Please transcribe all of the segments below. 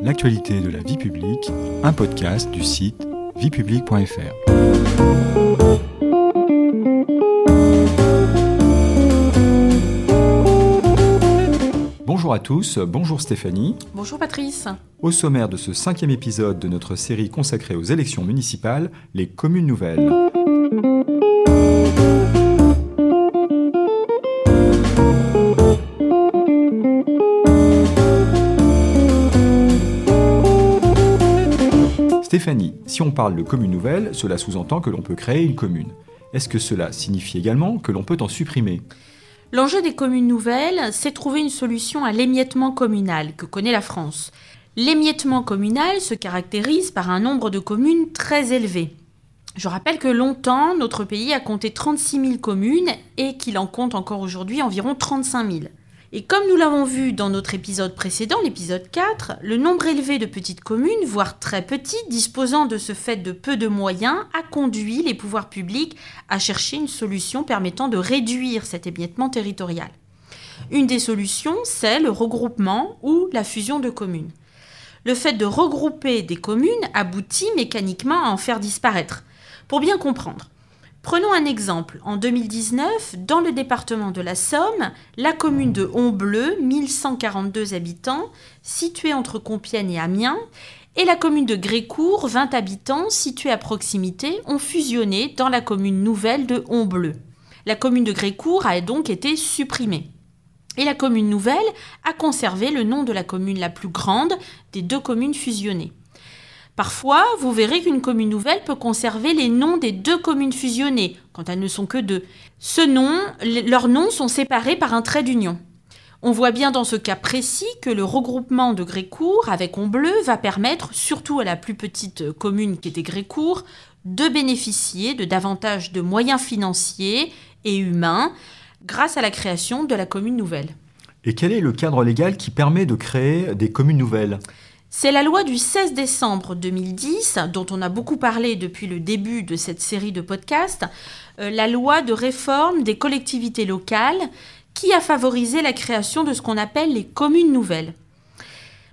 l'actualité de la vie publique, un podcast du site viepublique.fr. Bonjour à tous, bonjour Stéphanie. Bonjour Patrice. Au sommaire de ce cinquième épisode de notre série consacrée aux élections municipales, les communes nouvelles. Stéphanie, si on parle de commune nouvelle, cela sous-entend que l'on peut créer une commune. Est-ce que cela signifie également que l'on peut en supprimer? L'enjeu des communes nouvelles, c'est trouver une solution à l'émiettement communal que connaît la France. L'émiettement communal se caractérise par un nombre de communes très élevé. Je rappelle que longtemps, notre pays a compté 36 000 communes et qu'il en compte encore aujourd'hui environ 35 000. Et comme nous l'avons vu dans notre épisode précédent, l'épisode 4, le nombre élevé de petites communes, voire très petites, disposant de ce fait de peu de moyens, a conduit les pouvoirs publics à chercher une solution permettant de réduire cet émiettement territorial. Une des solutions, c'est le regroupement ou la fusion de communes. Le fait de regrouper des communes aboutit mécaniquement à en faire disparaître. Pour bien comprendre, Prenons un exemple. En 2019, dans le département de la Somme, la commune de Honbleu, 1142 habitants, située entre Compiègne et Amiens, et la commune de Grécourt, 20 habitants, située à proximité, ont fusionné dans la commune nouvelle de Honbleu. La commune de Grécourt a donc été supprimée. Et la commune nouvelle a conservé le nom de la commune la plus grande des deux communes fusionnées. Parfois, vous verrez qu'une commune nouvelle peut conserver les noms des deux communes fusionnées, quand elles ne sont que deux. Ce nom, leurs noms sont séparés par un trait d'union. On voit bien dans ce cas précis que le regroupement de Grécourt avec Honbleu va permettre, surtout à la plus petite commune qui était Grécourt, de bénéficier de davantage de moyens financiers et humains grâce à la création de la commune nouvelle. Et quel est le cadre légal qui permet de créer des communes nouvelles? C'est la loi du 16 décembre 2010, dont on a beaucoup parlé depuis le début de cette série de podcasts, euh, la loi de réforme des collectivités locales, qui a favorisé la création de ce qu'on appelle les communes nouvelles.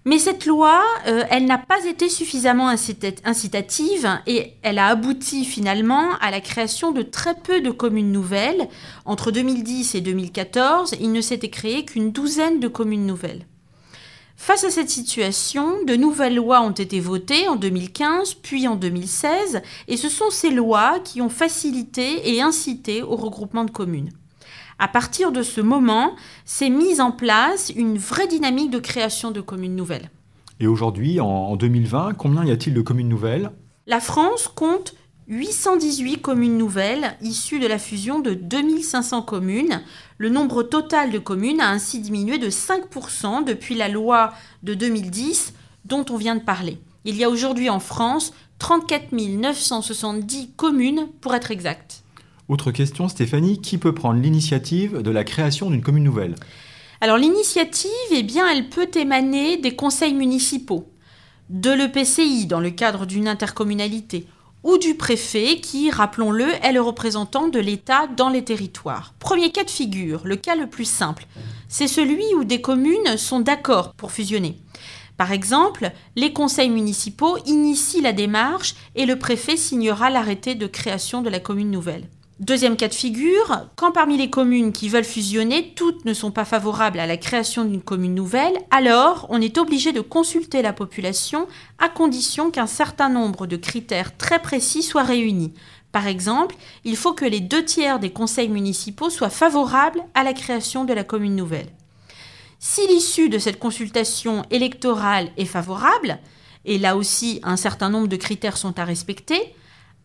Mais cette loi, euh, elle n'a pas été suffisamment incitative et elle a abouti finalement à la création de très peu de communes nouvelles. Entre 2010 et 2014, il ne s'était créé qu'une douzaine de communes nouvelles. Face à cette situation, de nouvelles lois ont été votées en 2015 puis en 2016 et ce sont ces lois qui ont facilité et incité au regroupement de communes. À partir de ce moment, s'est mise en place une vraie dynamique de création de communes nouvelles. Et aujourd'hui, en 2020, combien y a-t-il de communes nouvelles? La France compte 818 communes nouvelles issues de la fusion de 2500 communes. Le nombre total de communes a ainsi diminué de 5% depuis la loi de 2010 dont on vient de parler. Il y a aujourd'hui en France 34 970 communes pour être exact. Autre question, Stéphanie, qui peut prendre l'initiative de la création d'une commune nouvelle? Alors l'initiative, eh bien, elle peut émaner des conseils municipaux, de l'EPCI dans le cadre d'une intercommunalité, ou du préfet qui, rappelons-le, est le représentant de l'État dans les territoires. Premier cas de figure, le cas le plus simple, c'est celui où des communes sont d'accord pour fusionner. Par exemple, les conseils municipaux initient la démarche et le préfet signera l'arrêté de création de la commune nouvelle. Deuxième cas de figure, quand parmi les communes qui veulent fusionner, toutes ne sont pas favorables à la création d'une commune nouvelle, alors on est obligé de consulter la population à condition qu'un certain nombre de critères très précis soient réunis. Par exemple, il faut que les deux tiers des conseils municipaux soient favorables à la création de la commune nouvelle. Si l'issue de cette consultation électorale est favorable, et là aussi un certain nombre de critères sont à respecter,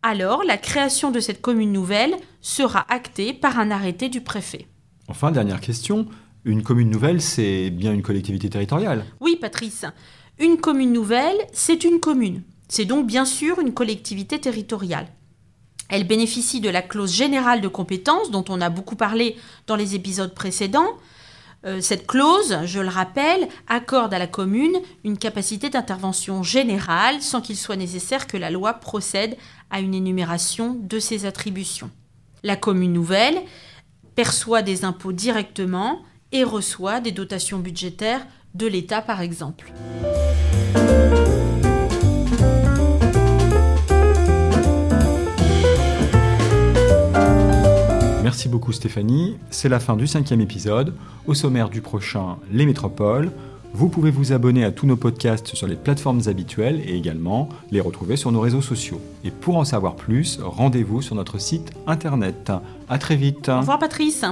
alors la création de cette commune nouvelle sera actée par un arrêté du préfet. Enfin, dernière question, une commune nouvelle, c'est bien une collectivité territoriale Oui, Patrice. Une commune nouvelle, c'est une commune. C'est donc bien sûr une collectivité territoriale. Elle bénéficie de la clause générale de compétence dont on a beaucoup parlé dans les épisodes précédents. Euh, cette clause, je le rappelle, accorde à la commune une capacité d'intervention générale sans qu'il soit nécessaire que la loi procède à une énumération de ses attributions. La commune nouvelle perçoit des impôts directement et reçoit des dotations budgétaires de l'État par exemple. Merci beaucoup Stéphanie. C'est la fin du cinquième épisode. Au sommaire du prochain, les métropoles. Vous pouvez vous abonner à tous nos podcasts sur les plateformes habituelles et également les retrouver sur nos réseaux sociaux. Et pour en savoir plus, rendez-vous sur notre site internet. À très vite. Au revoir Patrice.